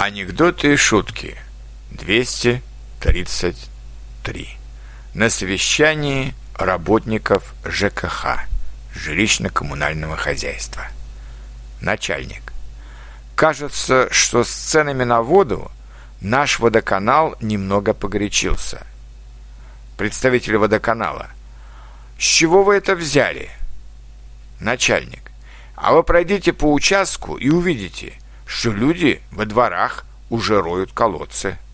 Анекдоты и шутки. 233. На совещании работников ЖКХ, жилищно-коммунального хозяйства. Начальник. Кажется, что с ценами на воду наш водоканал немного погорячился. Представитель водоканала. С чего вы это взяли? Начальник. А вы пройдите по участку и увидите – что люди во дворах уже роют колодцы –